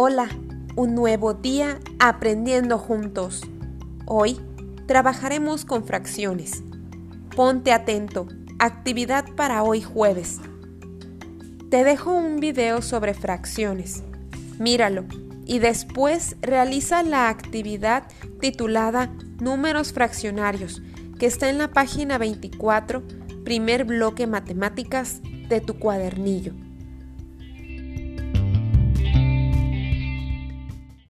Hola, un nuevo día aprendiendo juntos. Hoy trabajaremos con fracciones. Ponte atento, actividad para hoy jueves. Te dejo un video sobre fracciones. Míralo y después realiza la actividad titulada Números fraccionarios que está en la página 24, primer bloque matemáticas de tu cuadernillo.